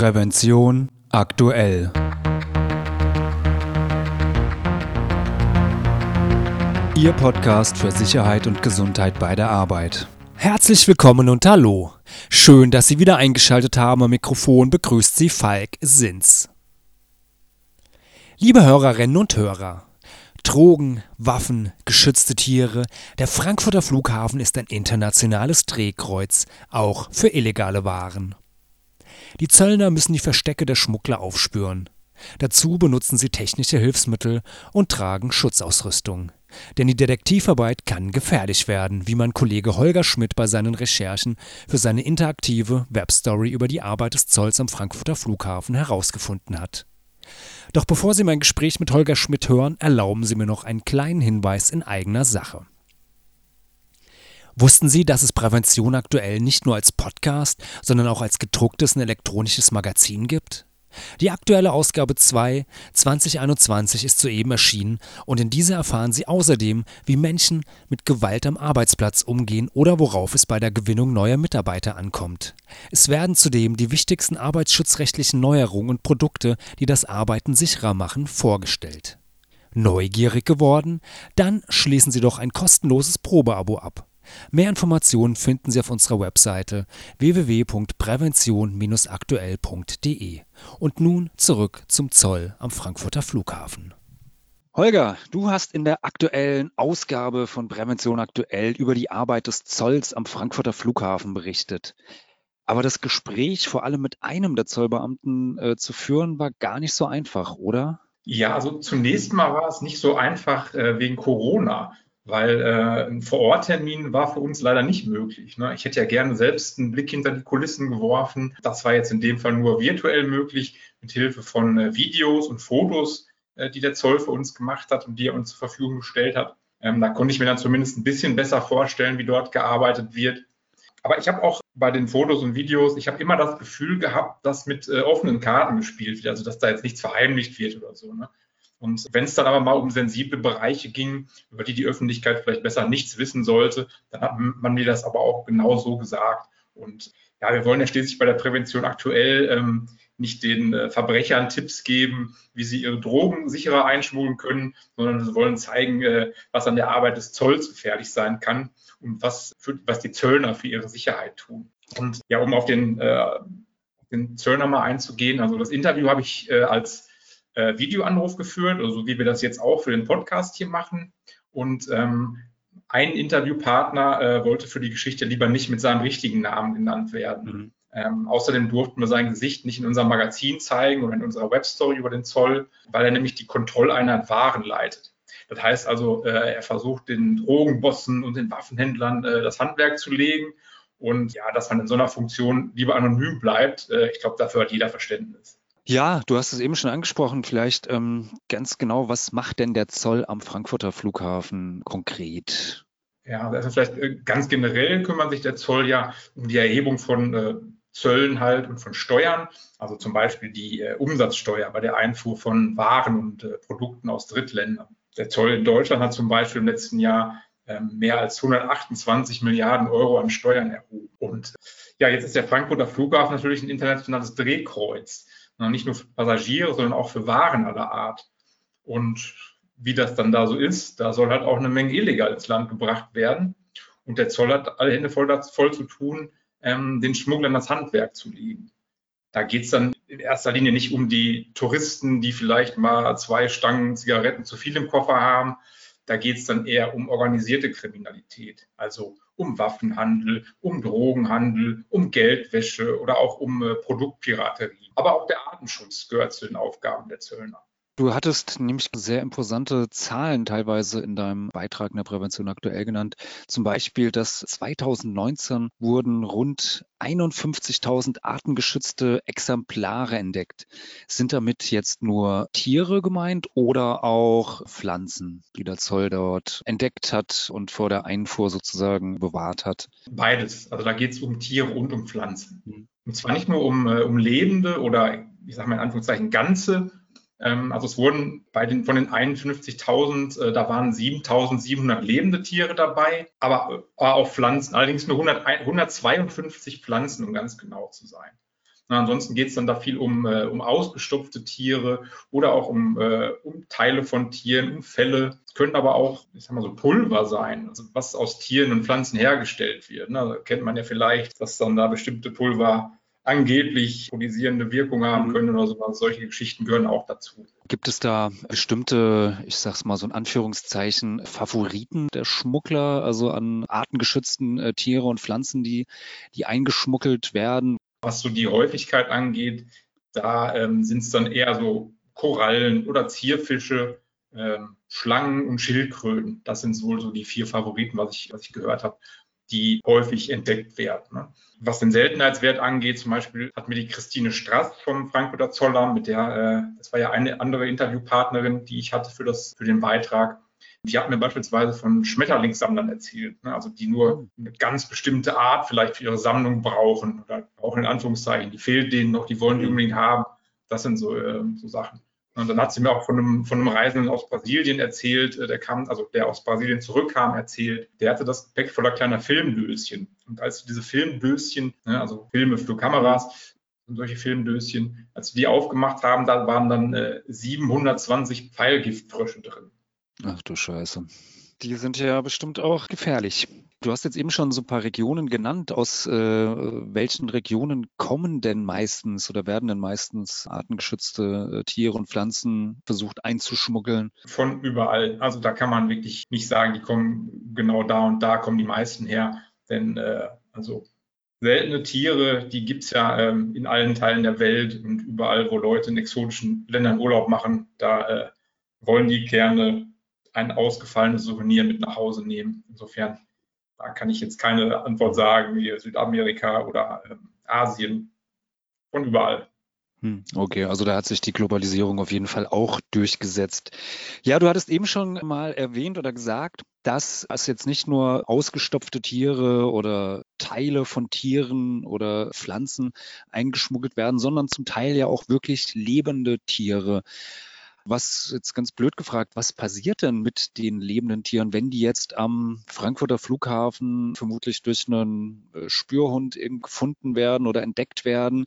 Prävention aktuell. Ihr Podcast für Sicherheit und Gesundheit bei der Arbeit. Herzlich willkommen und hallo. Schön, dass Sie wieder eingeschaltet haben. Am Mikrofon begrüßt Sie Falk Sins. Liebe Hörerinnen und Hörer, Drogen, Waffen, geschützte Tiere, der Frankfurter Flughafen ist ein internationales Drehkreuz, auch für illegale Waren. Die Zöllner müssen die Verstecke der Schmuggler aufspüren. Dazu benutzen sie technische Hilfsmittel und tragen Schutzausrüstung. Denn die Detektivarbeit kann gefährlich werden, wie mein Kollege Holger Schmidt bei seinen Recherchen für seine interaktive Webstory über die Arbeit des Zolls am Frankfurter Flughafen herausgefunden hat. Doch bevor Sie mein Gespräch mit Holger Schmidt hören, erlauben Sie mir noch einen kleinen Hinweis in eigener Sache. Wussten Sie, dass es Prävention aktuell nicht nur als Podcast, sondern auch als gedrucktes und elektronisches Magazin gibt? Die aktuelle Ausgabe 2 2021 ist soeben erschienen und in dieser erfahren Sie außerdem, wie Menschen mit Gewalt am Arbeitsplatz umgehen oder worauf es bei der Gewinnung neuer Mitarbeiter ankommt. Es werden zudem die wichtigsten arbeitsschutzrechtlichen Neuerungen und Produkte, die das Arbeiten sicherer machen, vorgestellt. Neugierig geworden? Dann schließen Sie doch ein kostenloses Probeabo ab. Mehr Informationen finden Sie auf unserer Webseite www.prävention-aktuell.de. Und nun zurück zum Zoll am Frankfurter Flughafen. Holger, du hast in der aktuellen Ausgabe von Prävention aktuell über die Arbeit des Zolls am Frankfurter Flughafen berichtet. Aber das Gespräch vor allem mit einem der Zollbeamten äh, zu führen, war gar nicht so einfach, oder? Ja, also zunächst mal war es nicht so einfach äh, wegen Corona weil äh, ein Vororttermin war für uns leider nicht möglich. Ne? Ich hätte ja gerne selbst einen Blick hinter die Kulissen geworfen. Das war jetzt in dem Fall nur virtuell möglich, mit Hilfe von äh, Videos und Fotos, äh, die der Zoll für uns gemacht hat und die er uns zur Verfügung gestellt hat. Ähm, da konnte ich mir dann zumindest ein bisschen besser vorstellen, wie dort gearbeitet wird. Aber ich habe auch bei den Fotos und Videos, ich habe immer das Gefühl gehabt, dass mit äh, offenen Karten gespielt wird, also dass da jetzt nichts verheimlicht wird oder so. Ne? Und wenn es dann aber mal um sensible Bereiche ging, über die die Öffentlichkeit vielleicht besser nichts wissen sollte, dann hat man mir das aber auch genau so gesagt. Und ja, wir wollen ja schließlich bei der Prävention aktuell ähm, nicht den äh, Verbrechern Tipps geben, wie sie ihre Drogen sicherer einschmuggeln können, sondern wir wollen zeigen, äh, was an der Arbeit des Zolls gefährlich sein kann und was, für, was die Zöllner für ihre Sicherheit tun. Und ja, um auf den, äh, den Zöllner mal einzugehen, also das Interview habe ich äh, als äh, Videoanruf geführt, also wie wir das jetzt auch für den Podcast hier machen. Und ähm, ein Interviewpartner äh, wollte für die Geschichte lieber nicht mit seinem richtigen Namen genannt werden. Mhm. Ähm, außerdem durften wir sein Gesicht nicht in unserem Magazin zeigen oder in unserer Webstory über den Zoll, weil er nämlich die Kontrolleinheit Waren leitet. Das heißt also, äh, er versucht den Drogenbossen und den Waffenhändlern äh, das Handwerk zu legen. Und ja, dass man in so einer Funktion lieber anonym bleibt, äh, ich glaube, dafür hat jeder Verständnis. Ja, du hast es eben schon angesprochen. Vielleicht ähm, ganz genau, was macht denn der Zoll am Frankfurter Flughafen konkret? Ja, also vielleicht äh, ganz generell kümmert sich der Zoll ja um die Erhebung von äh, Zöllen halt und von Steuern, also zum Beispiel die äh, Umsatzsteuer bei der Einfuhr von Waren und äh, Produkten aus Drittländern. Der Zoll in Deutschland hat zum Beispiel im letzten Jahr ähm, mehr als 128 Milliarden Euro an Steuern erhoben. Und ja, jetzt ist der Frankfurter Flughafen natürlich ein internationales Drehkreuz nicht nur für Passagiere, sondern auch für Waren aller Art. Und wie das dann da so ist, da soll halt auch eine Menge illegal ins Land gebracht werden. Und der Zoll hat alle Hände voll, voll zu tun, ähm, den Schmugglern das Handwerk zu legen. Da geht es dann in erster Linie nicht um die Touristen, die vielleicht mal zwei Stangen Zigaretten zu viel im Koffer haben. Da geht es dann eher um organisierte Kriminalität, also um Waffenhandel, um Drogenhandel, um Geldwäsche oder auch um äh, Produktpiraterie. Aber auch der Artenschutz gehört zu den Aufgaben der Zöllner. Du hattest nämlich sehr imposante Zahlen teilweise in deinem Beitrag in der Prävention aktuell genannt. Zum Beispiel, dass 2019 wurden rund 51.000 artengeschützte Exemplare entdeckt. Sind damit jetzt nur Tiere gemeint oder auch Pflanzen, die der Zoll dort entdeckt hat und vor der Einfuhr sozusagen bewahrt hat? Beides. Also da geht es um Tiere und um Pflanzen. Mhm. Und zwar nicht nur um, äh, um lebende oder ich sage mal in Anführungszeichen ganze also es wurden bei den, von den 51.000, äh, da waren 7.700 lebende Tiere dabei, aber äh, auch Pflanzen, allerdings nur 100, 152 Pflanzen, um ganz genau zu sein. Na, ansonsten geht es dann da viel um, äh, um ausgestopfte Tiere oder auch um, um Teile von Tieren, um Felle. Es können aber auch, ich sag mal so, Pulver sein, also was aus Tieren und Pflanzen hergestellt wird. Ne? Da kennt man ja vielleicht, dass dann da bestimmte Pulver angeblich ionisierende Wirkung haben mhm. können oder sowas. Solche Geschichten gehören auch dazu. Gibt es da bestimmte, ich sag's mal so in Anführungszeichen, Favoriten der Schmuggler, also an artengeschützten äh, Tiere und Pflanzen, die, die eingeschmuggelt werden? Was so die Häufigkeit angeht, da ähm, sind es dann eher so Korallen oder Zierfische, ähm, Schlangen und Schildkröten. Das sind wohl so die vier Favoriten, was ich, was ich gehört habe die häufig entdeckt werden. Ne? Was den Seltenheitswert angeht, zum Beispiel hat mir die Christine Strass vom Frankfurter Zollamt, mit der, äh, das war ja eine andere Interviewpartnerin, die ich hatte für, das, für den Beitrag, die hat mir beispielsweise von Schmetterlingssammlern erzählt, ne? also die nur eine ganz bestimmte Art vielleicht für ihre Sammlung brauchen oder auch in Anführungszeichen, die fehlt denen noch, die wollen die unbedingt haben. Das sind so, äh, so Sachen. Und dann hat sie mir auch von einem, von einem Reisenden aus Brasilien erzählt, äh, der kam, also der aus Brasilien zurückkam, erzählt, der hatte das Gepäck voller kleiner Filmdöschen. Und als diese Filmdöschen, ne, also Filme für Kameras, und solche Filmdöschen, als wir die aufgemacht haben, da waren dann äh, 720 Pfeilgiftfrösche drin. Ach du Scheiße. Die sind ja bestimmt auch gefährlich. Du hast jetzt eben schon so ein paar Regionen genannt. Aus äh, welchen Regionen kommen denn meistens oder werden denn meistens artengeschützte äh, Tiere und Pflanzen versucht einzuschmuggeln? Von überall. Also da kann man wirklich nicht sagen, die kommen genau da und da kommen die meisten her. Denn äh, also seltene Tiere, die gibt es ja ähm, in allen Teilen der Welt und überall, wo Leute in exotischen Ländern Urlaub machen, da äh, wollen die gerne ein ausgefallenes Souvenir mit nach Hause nehmen. Insofern da kann ich jetzt keine Antwort sagen, wie Südamerika oder äh, Asien, von überall. Hm, okay, also da hat sich die Globalisierung auf jeden Fall auch durchgesetzt. Ja, du hattest eben schon mal erwähnt oder gesagt, dass es jetzt nicht nur ausgestopfte Tiere oder Teile von Tieren oder Pflanzen eingeschmuggelt werden, sondern zum Teil ja auch wirklich lebende Tiere. Was jetzt ganz blöd gefragt, was passiert denn mit den lebenden Tieren, wenn die jetzt am Frankfurter Flughafen vermutlich durch einen äh, Spürhund gefunden werden oder entdeckt werden?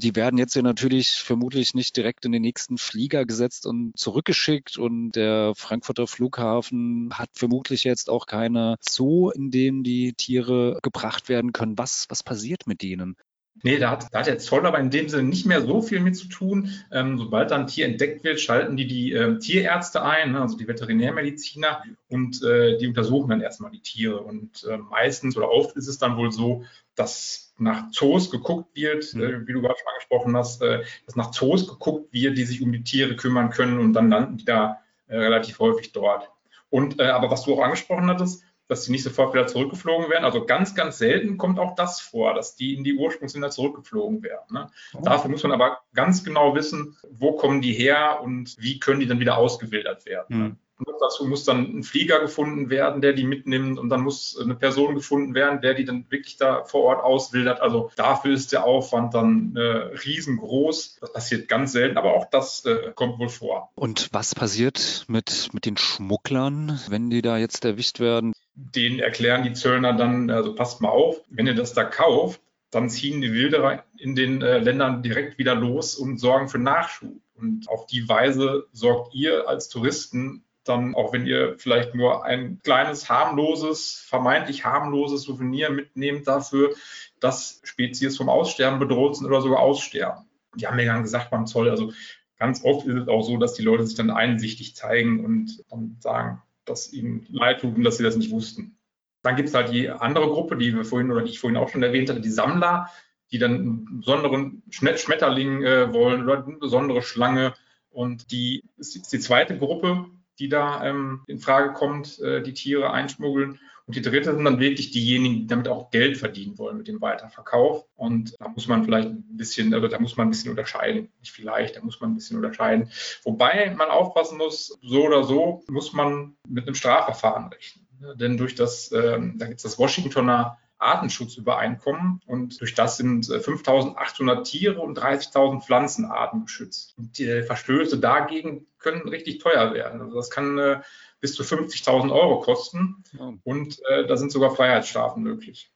Die werden jetzt ja natürlich vermutlich nicht direkt in den nächsten Flieger gesetzt und zurückgeschickt und der Frankfurter Flughafen hat vermutlich jetzt auch keine Zoo, in dem die Tiere gebracht werden können. Was, was passiert mit denen? Nee, da hat, da hat der Zoll aber in dem Sinne nicht mehr so viel mit zu tun. Ähm, sobald dann ein Tier entdeckt wird, schalten die die äh, Tierärzte ein, ne, also die Veterinärmediziner, und äh, die untersuchen dann erstmal die Tiere. Und äh, meistens oder oft ist es dann wohl so, dass nach Zoos geguckt wird, mhm. äh, wie du gerade schon angesprochen hast, äh, dass nach Zoos geguckt wird, die sich um die Tiere kümmern können und dann landen die da äh, relativ häufig dort. Und aber was du auch angesprochen hattest, dass die nicht sofort wieder zurückgeflogen werden. Also ganz, ganz selten kommt auch das vor, dass die in die Ursprungsländer zurückgeflogen werden. Ne? Oh. Dafür muss man aber ganz genau wissen, wo kommen die her und wie können die dann wieder ausgewildert werden. Mhm. Und dazu muss dann ein Flieger gefunden werden, der die mitnimmt und dann muss eine Person gefunden werden, der die dann wirklich da vor Ort auswildert. Also dafür ist der Aufwand dann äh, riesengroß. Das passiert ganz selten, aber auch das äh, kommt wohl vor. Und was passiert mit, mit den Schmugglern, wenn die da jetzt erwischt werden? Denen erklären die Zöllner dann, also passt mal auf, wenn ihr das da kauft, dann ziehen die Wilderer in den äh, Ländern direkt wieder los und sorgen für Nachschub. Und auf die Weise sorgt ihr als Touristen dann, auch wenn ihr vielleicht nur ein kleines, harmloses, vermeintlich harmloses Souvenir mitnehmt dafür, dass Spezies vom Aussterben bedroht sind oder sogar aussterben. Die haben mir dann gesagt beim Zoll, also ganz oft ist es auch so, dass die Leute sich dann einsichtig zeigen und dann sagen, dass ihnen leid tut und dass sie das nicht wussten. Dann gibt es halt die andere Gruppe, die wir vorhin oder die ich vorhin auch schon erwähnt hatte, die Sammler, die dann einen besonderen Schmetterling äh, wollen oder eine besondere Schlange. Und die ist die zweite Gruppe, die da ähm, in Frage kommt, äh, die Tiere einschmuggeln. Und die dritte sind dann wirklich diejenigen, die damit auch Geld verdienen wollen mit dem Weiterverkauf. Und da muss man vielleicht ein bisschen, also da muss man ein bisschen unterscheiden. Nicht vielleicht, da muss man ein bisschen unterscheiden. Wobei man aufpassen muss, so oder so muss man mit einem Strafverfahren rechnen. Denn durch das, ähm, da gibt es das Washingtoner Artenschutzübereinkommen und durch das sind 5.800 äh, Tiere und 30.000 Pflanzenarten geschützt. Und die Verstöße dagegen können richtig teuer werden. Also das kann äh, bis zu 50.000 Euro kosten und äh, da sind sogar Freiheitsstrafen möglich.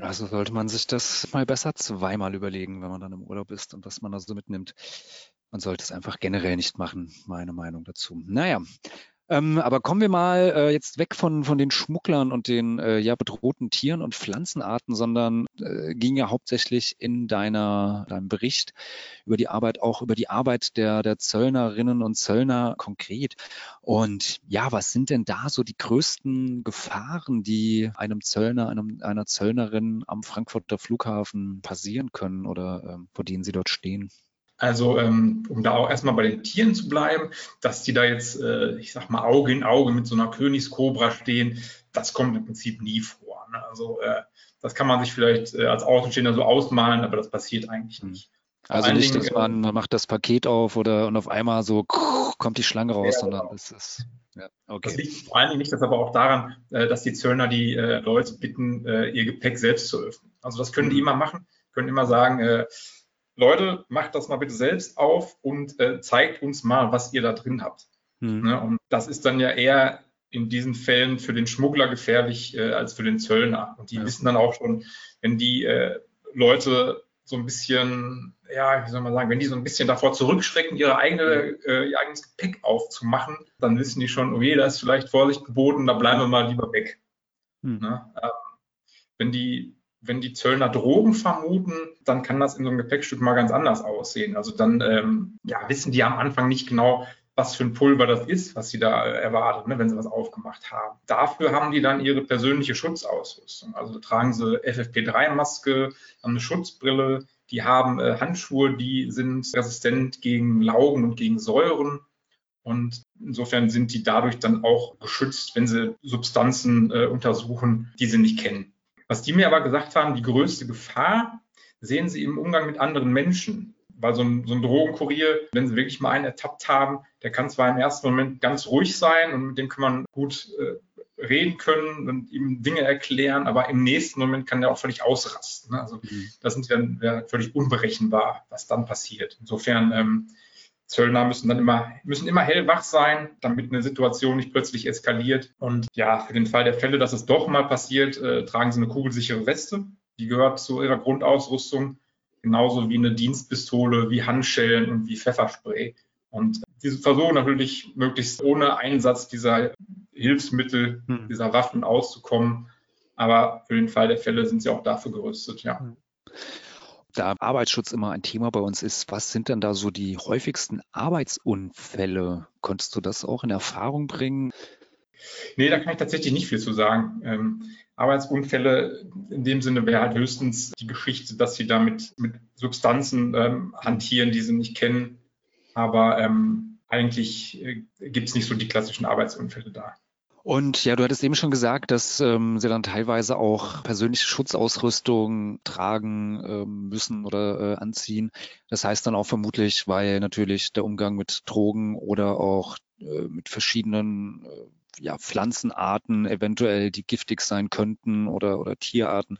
Also sollte man sich das mal besser zweimal überlegen, wenn man dann im Urlaub ist und was man da so mitnimmt. Man sollte es einfach generell nicht machen, meine Meinung dazu. Naja, ähm, aber kommen wir mal äh, jetzt weg von, von den Schmugglern und den äh, ja, bedrohten Tieren und Pflanzenarten, sondern äh, ging ja hauptsächlich in deiner, deinem Bericht über die Arbeit auch über die Arbeit der, der Zöllnerinnen und Zöllner konkret. Und ja, was sind denn da so die größten Gefahren, die einem Zöllner, einem, einer Zöllnerin am Frankfurter Flughafen passieren können oder ähm, vor denen sie dort stehen? Also um da auch erstmal bei den Tieren zu bleiben, dass die da jetzt, äh, ich sag mal, Auge in Auge mit so einer Königskobra stehen, das kommt im Prinzip nie vor. Ne? Also äh, das kann man sich vielleicht äh, als Außenstehender so ausmalen, aber das passiert eigentlich nicht. Also nicht, dass man, man macht das Paket auf oder und auf einmal so kommt die Schlange raus, ja, sondern genau. das ist ja, okay. Das liegt vor allen Dingen nicht, das aber auch daran, dass die Zöllner die Leute bitten, ihr Gepäck selbst zu öffnen. Also das können die mhm. immer machen, können immer sagen, Leute, macht das mal bitte selbst auf und äh, zeigt uns mal, was ihr da drin habt. Mhm. Ne? Und das ist dann ja eher in diesen Fällen für den Schmuggler gefährlich äh, als für den Zöllner. Und die ja. wissen dann auch schon, wenn die äh, Leute so ein bisschen, ja, wie soll man sagen, wenn die so ein bisschen davor zurückschrecken, ihre eigene, äh, ihr eigenes Gepäck aufzumachen, dann wissen die schon, oh je, da ist vielleicht Vorsicht geboten, da bleiben wir mal lieber weg. Mhm. Ne? Ähm, wenn die wenn die Zöllner Drogen vermuten, dann kann das in so einem Gepäckstück mal ganz anders aussehen. Also dann ähm, ja, wissen die am Anfang nicht genau, was für ein Pulver das ist, was sie da äh, erwartet, ne, wenn sie was aufgemacht haben. Dafür haben die dann ihre persönliche Schutzausrüstung. Also tragen sie FFP3-Maske, haben eine Schutzbrille, die haben äh, Handschuhe, die sind resistent gegen Laugen und gegen Säuren. Und insofern sind die dadurch dann auch geschützt, wenn sie Substanzen äh, untersuchen, die sie nicht kennen. Was die mir aber gesagt haben, die größte Gefahr sehen sie im Umgang mit anderen Menschen. Weil so ein, so ein Drogenkurier, wenn sie wirklich mal einen ertappt haben, der kann zwar im ersten Moment ganz ruhig sein und mit dem kann man gut äh, reden können und ihm Dinge erklären, aber im nächsten Moment kann der auch völlig ausrasten. Ne? Also mhm. das dann ja, völlig unberechenbar, was dann passiert. Insofern ähm, Zöllner müssen dann immer, müssen immer hellwach sein, damit eine Situation nicht plötzlich eskaliert. Und ja, für den Fall der Fälle, dass es doch mal passiert, äh, tragen sie eine kugelsichere Weste. Die gehört zu ihrer Grundausrüstung, genauso wie eine Dienstpistole, wie Handschellen und wie Pfefferspray. Und diese versuchen natürlich möglichst ohne Einsatz dieser Hilfsmittel, hm. dieser Waffen auszukommen. Aber für den Fall der Fälle sind sie auch dafür gerüstet, ja. Hm da Arbeitsschutz immer ein Thema bei uns ist, was sind denn da so die häufigsten Arbeitsunfälle? Konntest du das auch in Erfahrung bringen? Nee, da kann ich tatsächlich nicht viel zu sagen. Ähm, Arbeitsunfälle in dem Sinne wäre halt höchstens die Geschichte, dass sie da mit, mit Substanzen ähm, hantieren, die sie nicht kennen. Aber ähm, eigentlich äh, gibt es nicht so die klassischen Arbeitsunfälle da. Und ja, du hattest eben schon gesagt, dass ähm, sie dann teilweise auch persönliche Schutzausrüstung tragen ähm, müssen oder äh, anziehen. Das heißt dann auch vermutlich, weil natürlich der Umgang mit Drogen oder auch äh, mit verschiedenen äh, ja, Pflanzenarten eventuell, die giftig sein könnten oder, oder Tierarten,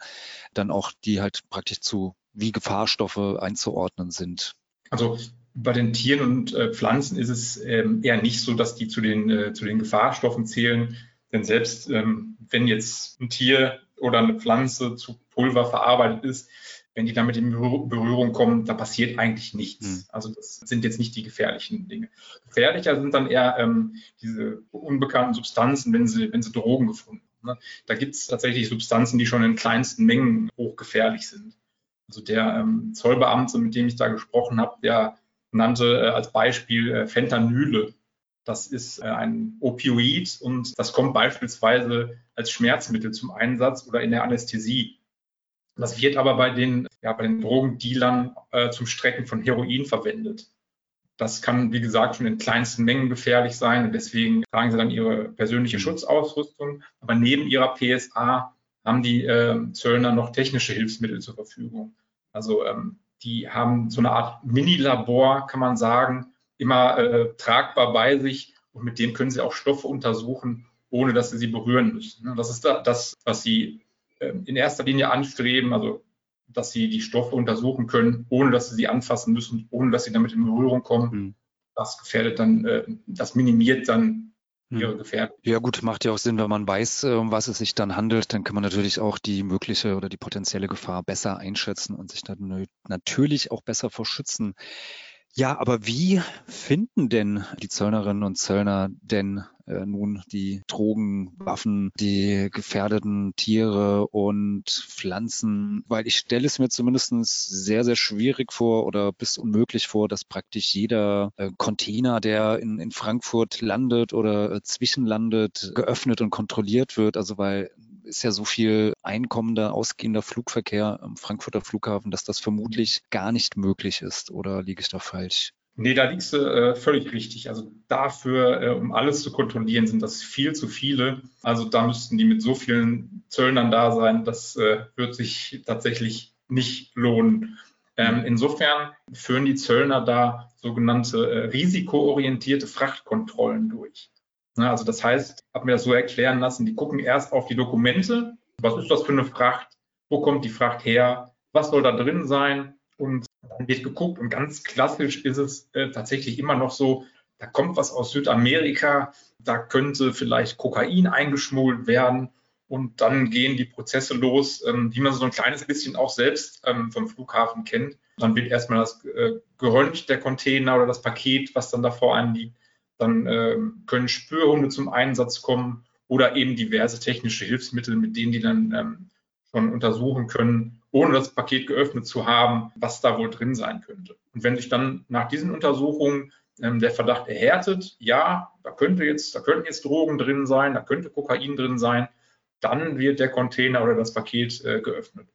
dann auch die halt praktisch zu wie Gefahrstoffe einzuordnen sind. Also bei den Tieren und äh, Pflanzen ist es ähm, eher nicht so, dass die zu den, äh, zu den Gefahrstoffen zählen. Denn selbst ähm, wenn jetzt ein Tier oder eine Pflanze zu Pulver verarbeitet ist, wenn die damit in Berührung kommen, da passiert eigentlich nichts. Mhm. Also das sind jetzt nicht die gefährlichen Dinge. Gefährlicher sind dann eher ähm, diese unbekannten Substanzen, wenn sie, wenn sie Drogen gefunden haben. Ne? Da gibt es tatsächlich Substanzen, die schon in kleinsten Mengen hochgefährlich sind. Also der ähm, Zollbeamte, mit dem ich da gesprochen habe, der nannte äh, als Beispiel äh, Fentanyle. Das ist äh, ein Opioid und das kommt beispielsweise als Schmerzmittel zum Einsatz oder in der Anästhesie. Das wird aber bei den, ja, bei den Drogendealern äh, zum Strecken von Heroin verwendet. Das kann, wie gesagt, schon in kleinsten Mengen gefährlich sein und deswegen tragen sie dann ihre persönliche Schutzausrüstung. Aber neben ihrer PSA haben die äh, Zöllner noch technische Hilfsmittel zur Verfügung. Also ähm, die haben so eine Art Mini-Labor, kann man sagen, immer äh, tragbar bei sich und mit dem können sie auch Stoffe untersuchen, ohne dass sie sie berühren müssen. Ne, das ist das, was sie äh, in erster Linie anstreben, also dass sie die Stoffe untersuchen können, ohne dass sie sie anfassen müssen, ohne dass sie damit in Berührung kommen. Mhm. Das gefährdet dann, äh, das minimiert dann ihre Gefährdung. Ja gut, macht ja auch Sinn, wenn man weiß, um was es sich dann handelt, dann kann man natürlich auch die mögliche oder die potenzielle Gefahr besser einschätzen und sich dann natürlich auch besser vor schützen. Ja, aber wie finden denn die Zöllnerinnen und Zöllner denn äh, nun die Drogen, Waffen, die gefährdeten Tiere und Pflanzen? Weil ich stelle es mir zumindest sehr, sehr schwierig vor oder bis unmöglich vor, dass praktisch jeder äh, Container, der in, in Frankfurt landet oder äh, zwischenlandet, geöffnet und kontrolliert wird. Also weil ist ja so viel einkommender, ausgehender Flugverkehr am Frankfurter Flughafen, dass das vermutlich gar nicht möglich ist. Oder liege ich da falsch? Nee, da liegst du äh, völlig richtig. Also dafür, äh, um alles zu kontrollieren, sind das viel zu viele. Also da müssten die mit so vielen Zöllnern da sein, das äh, wird sich tatsächlich nicht lohnen. Ähm, insofern führen die Zöllner da sogenannte äh, risikoorientierte Frachtkontrollen durch. Ne, also das heißt, habe mir das so erklären lassen, die gucken erst auf die Dokumente, was ist das für eine Fracht, wo kommt die Fracht her, was soll da drin sein und dann wird geguckt und ganz klassisch ist es äh, tatsächlich immer noch so, da kommt was aus Südamerika, da könnte vielleicht Kokain eingeschmuggelt werden und dann gehen die Prozesse los, ähm, man so ein kleines bisschen auch selbst ähm, vom Flughafen kennt. Dann wird erstmal das äh, geröntgt, der Container oder das Paket, was dann davor anliegt dann äh, können Spürhunde zum Einsatz kommen oder eben diverse technische Hilfsmittel, mit denen die dann ähm, schon untersuchen können, ohne das Paket geöffnet zu haben, was da wohl drin sein könnte. Und wenn sich dann nach diesen Untersuchungen ähm, der Verdacht erhärtet, ja, da könnte jetzt, da könnten jetzt Drogen drin sein, da könnte Kokain drin sein, dann wird der Container oder das Paket äh, geöffnet.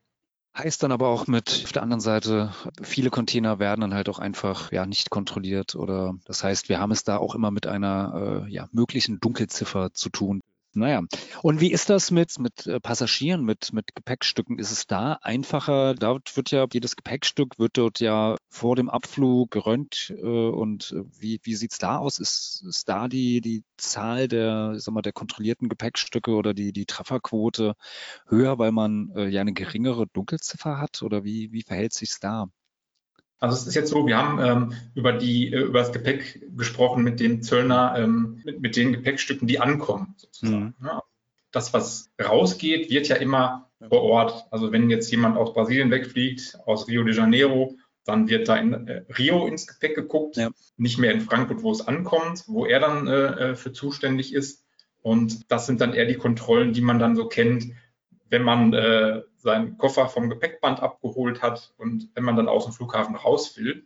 Heißt dann aber auch mit auf der anderen Seite, viele Container werden dann halt auch einfach ja nicht kontrolliert oder das heißt, wir haben es da auch immer mit einer äh, ja, möglichen Dunkelziffer zu tun. Naja, und wie ist das mit, mit äh, Passagieren, mit, mit Gepäckstücken? Ist es da einfacher? Dort wird ja jedes Gepäckstück wird dort ja vor dem Abflug gerönt. Äh, und äh, wie, wie sieht's da aus? Ist, ist da die, die Zahl der, sag mal, der kontrollierten Gepäckstücke oder die, die Trefferquote höher, weil man ja eine geringere Dunkelziffer hat? Oder wie, wie verhält sich's da? Also es ist jetzt so, wir haben ähm, über die äh, über das Gepäck gesprochen mit dem Zöllner, ähm, mit, mit, den Gepäckstücken, die ankommen. Sozusagen. Mhm. Ja. Das, was rausgeht, wird ja immer vor Ort. Also wenn jetzt jemand aus Brasilien wegfliegt, aus Rio de Janeiro, dann wird da in äh, Rio ins Gepäck geguckt, ja. nicht mehr in Frankfurt, wo es ankommt, wo er dann äh, äh für zuständig ist. Und das sind dann eher die Kontrollen, die man dann so kennt, wenn man äh, seinen Koffer vom Gepäckband abgeholt hat und wenn man dann aus dem Flughafen raus will.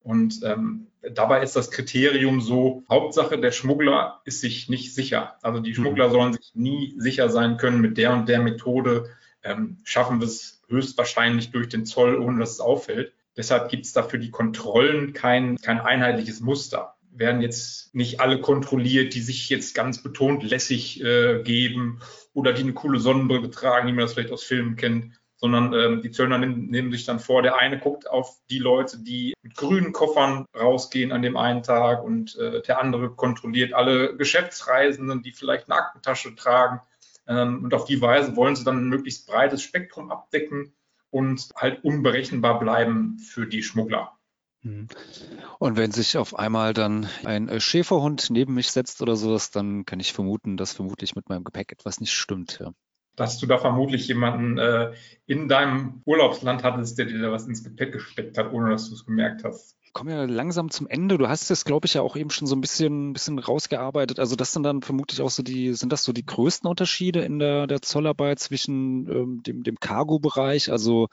Und ähm, dabei ist das Kriterium so, Hauptsache der Schmuggler ist sich nicht sicher. Also die Schmuggler mhm. sollen sich nie sicher sein können, mit der und der Methode ähm, schaffen wir es höchstwahrscheinlich durch den Zoll, ohne dass es auffällt. Deshalb gibt es dafür die Kontrollen kein, kein einheitliches Muster werden jetzt nicht alle kontrolliert, die sich jetzt ganz betont lässig äh, geben oder die eine coole Sonnenbrille tragen, wie man das vielleicht aus Filmen kennt, sondern ähm, die Zöllner nehmen, nehmen, sich dann vor, der eine guckt auf die Leute, die mit grünen Koffern rausgehen an dem einen Tag und äh, der andere kontrolliert alle Geschäftsreisenden, die vielleicht eine Aktentasche tragen. Ähm, und auf die Weise wollen sie dann ein möglichst breites Spektrum abdecken und halt unberechenbar bleiben für die Schmuggler. Mhm. Und wenn sich auf einmal dann ein äh, Schäferhund neben mich setzt oder sowas, dann kann ich vermuten, dass vermutlich mit meinem Gepäck etwas nicht stimmt. Ja. Dass du da vermutlich jemanden äh, in deinem Urlaubsland hattest, der dir da was ins Gepäck gesteckt hat, ohne dass du es gemerkt hast kommen ja langsam zum Ende. Du hast es, glaube ich, ja auch eben schon so ein bisschen, bisschen rausgearbeitet. Also das sind dann vermutlich auch so die, sind das so die größten Unterschiede in der, der Zollarbeit zwischen ähm, dem, dem Cargo-Bereich, also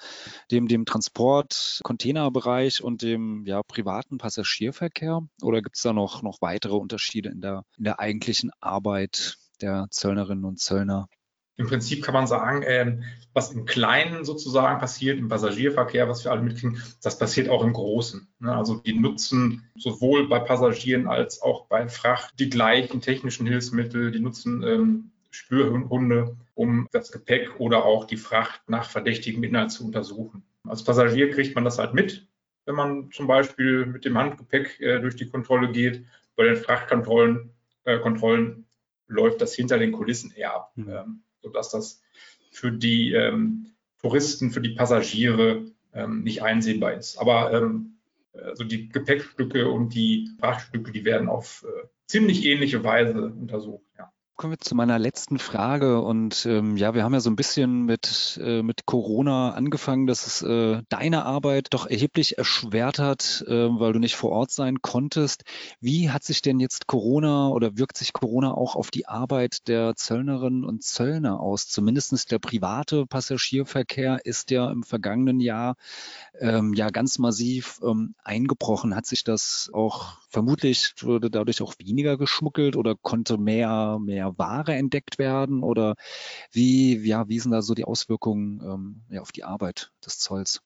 dem, dem Transport-Container-Bereich und dem ja, privaten Passagierverkehr? Oder gibt es da noch, noch weitere Unterschiede in der, in der eigentlichen Arbeit der Zöllnerinnen und Zöllner? Im Prinzip kann man sagen, äh, was im Kleinen sozusagen passiert, im Passagierverkehr, was wir alle mitkriegen, das passiert auch im Großen. Ne? Also die nutzen sowohl bei Passagieren als auch bei Fracht die gleichen technischen Hilfsmittel, die nutzen ähm, Spürhunde, um das Gepäck oder auch die Fracht nach verdächtigem Inhalt zu untersuchen. Als Passagier kriegt man das halt mit, wenn man zum Beispiel mit dem Handgepäck äh, durch die Kontrolle geht. Bei den Frachtkontrollen äh, Kontrollen läuft das hinter den Kulissen eher ab. Mhm. Ähm, sodass das für die ähm, Touristen, für die Passagiere ähm, nicht einsehbar ist. Aber ähm, also die Gepäckstücke und die Frachtstücke, die werden auf äh, ziemlich ähnliche Weise untersucht. Kommen wir zu meiner letzten Frage. Und ähm, ja, wir haben ja so ein bisschen mit, äh, mit Corona angefangen, dass es äh, deine Arbeit doch erheblich erschwert hat, äh, weil du nicht vor Ort sein konntest. Wie hat sich denn jetzt Corona oder wirkt sich Corona auch auf die Arbeit der Zöllnerinnen und Zöllner aus? Zumindest der private Passagierverkehr ist ja im vergangenen Jahr ähm, ja ganz massiv ähm, eingebrochen. Hat sich das auch vermutlich wurde dadurch auch weniger geschmuggelt oder konnte mehr, mehr Ware entdeckt werden? Oder wie, ja, wie sind da so die Auswirkungen ähm, ja, auf die Arbeit des Zolls?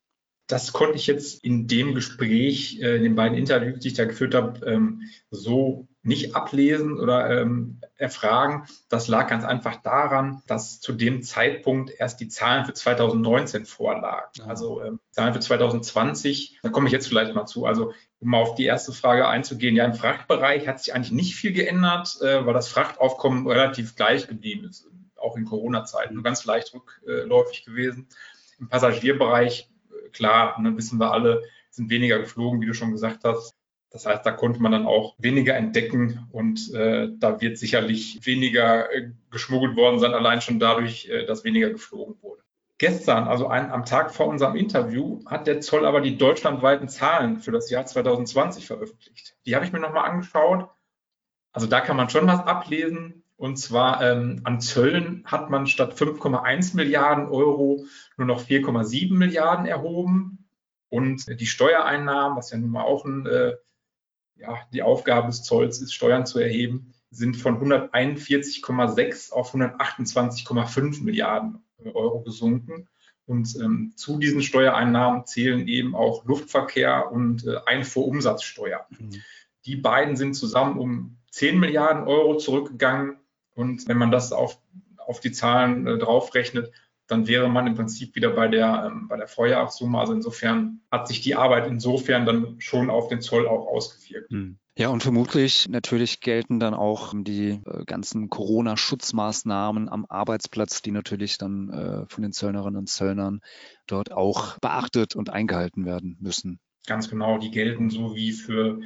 Das konnte ich jetzt in dem Gespräch, äh, in den beiden Interviews, die ich da geführt habe, ähm, so nicht ablesen oder ähm, erfragen. Das lag ganz einfach daran, dass zu dem Zeitpunkt erst die Zahlen für 2019 vorlagen. Ja. Also ähm, Zahlen für 2020, da komme ich jetzt vielleicht mal zu. Also um mal auf die erste Frage einzugehen, ja, im Frachtbereich hat sich eigentlich nicht viel geändert, äh, weil das Frachtaufkommen relativ gleich geblieben ist, auch in Corona-Zeiten, nur ganz leicht rückläufig gewesen. Im Passagierbereich, äh, klar, ne, wissen wir alle, sind weniger geflogen, wie du schon gesagt hast. Das heißt, da konnte man dann auch weniger entdecken und äh, da wird sicherlich weniger äh, geschmuggelt worden sein, allein schon dadurch, äh, dass weniger geflogen wurde. Gestern, also ein, am Tag vor unserem Interview, hat der Zoll aber die deutschlandweiten Zahlen für das Jahr 2020 veröffentlicht. Die habe ich mir nochmal angeschaut. Also da kann man schon was ablesen. Und zwar ähm, an Zöllen hat man statt 5,1 Milliarden Euro nur noch 4,7 Milliarden erhoben. Und die Steuereinnahmen, was ja nun mal auch ein äh, ja, die Aufgabe des Zolls ist, Steuern zu erheben, sind von 141,6 auf 128,5 Milliarden Euro gesunken. Und ähm, zu diesen Steuereinnahmen zählen eben auch Luftverkehr und äh, Einfuhrumsatzsteuer. Mhm. Die beiden sind zusammen um 10 Milliarden Euro zurückgegangen. Und wenn man das auf, auf die Zahlen äh, draufrechnet, dann wäre man im Prinzip wieder bei der, ähm, bei der Vorjahressumme. Also insofern hat sich die Arbeit insofern dann schon auf den Zoll auch ausgewirkt. Hm. Ja, und vermutlich natürlich gelten dann auch die äh, ganzen Corona-Schutzmaßnahmen am Arbeitsplatz, die natürlich dann äh, von den Zöllnerinnen und Zöllnern dort auch beachtet und eingehalten werden müssen. Ganz genau, die gelten so wie für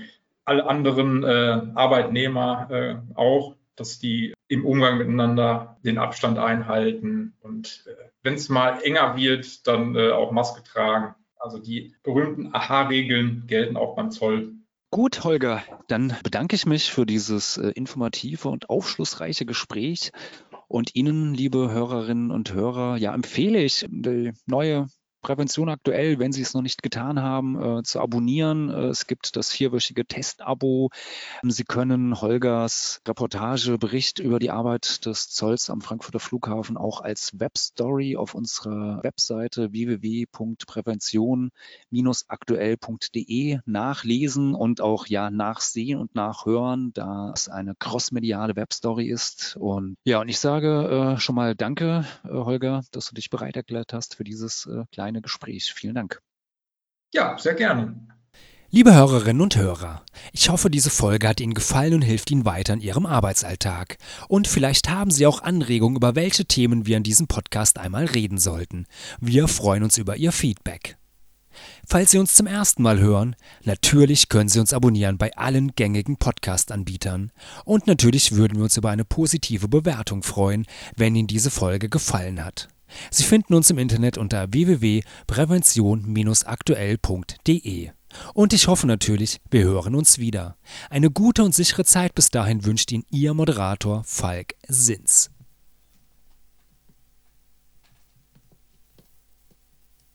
alle anderen äh, Arbeitnehmer äh, auch dass die im Umgang miteinander den Abstand einhalten und äh, wenn es mal enger wird, dann äh, auch Maske tragen. Also die berühmten Aha-Regeln gelten auch beim Zoll. Gut, Holger, dann bedanke ich mich für dieses äh, informative und aufschlussreiche Gespräch. Und Ihnen, liebe Hörerinnen und Hörer, ja, empfehle ich die neue Prävention aktuell, wenn Sie es noch nicht getan haben, äh, zu abonnieren. Äh, es gibt das vierwöchige Testabo. Sie können Holgers Reportage, Bericht über die Arbeit des Zolls am Frankfurter Flughafen auch als Webstory auf unserer Webseite www.prävention-aktuell.de nachlesen und auch ja nachsehen und nachhören, da es eine crossmediale Webstory ist. Und ja, und ich sage äh, schon mal Danke, äh, Holger, dass du dich bereit erklärt hast für dieses äh, kleine kleine Gespräch. Vielen Dank. Ja, sehr gerne. Liebe Hörerinnen und Hörer, ich hoffe, diese Folge hat Ihnen gefallen und hilft Ihnen weiter in Ihrem Arbeitsalltag. Und vielleicht haben Sie auch Anregungen, über welche Themen wir in diesem Podcast einmal reden sollten. Wir freuen uns über Ihr Feedback. Falls Sie uns zum ersten Mal hören, natürlich können Sie uns abonnieren bei allen gängigen Podcast-Anbietern. Und natürlich würden wir uns über eine positive Bewertung freuen, wenn Ihnen diese Folge gefallen hat. Sie finden uns im Internet unter www.prävention-aktuell.de. Und ich hoffe natürlich, wir hören uns wieder. Eine gute und sichere Zeit bis dahin wünscht Ihnen Ihr Moderator Falk Sins.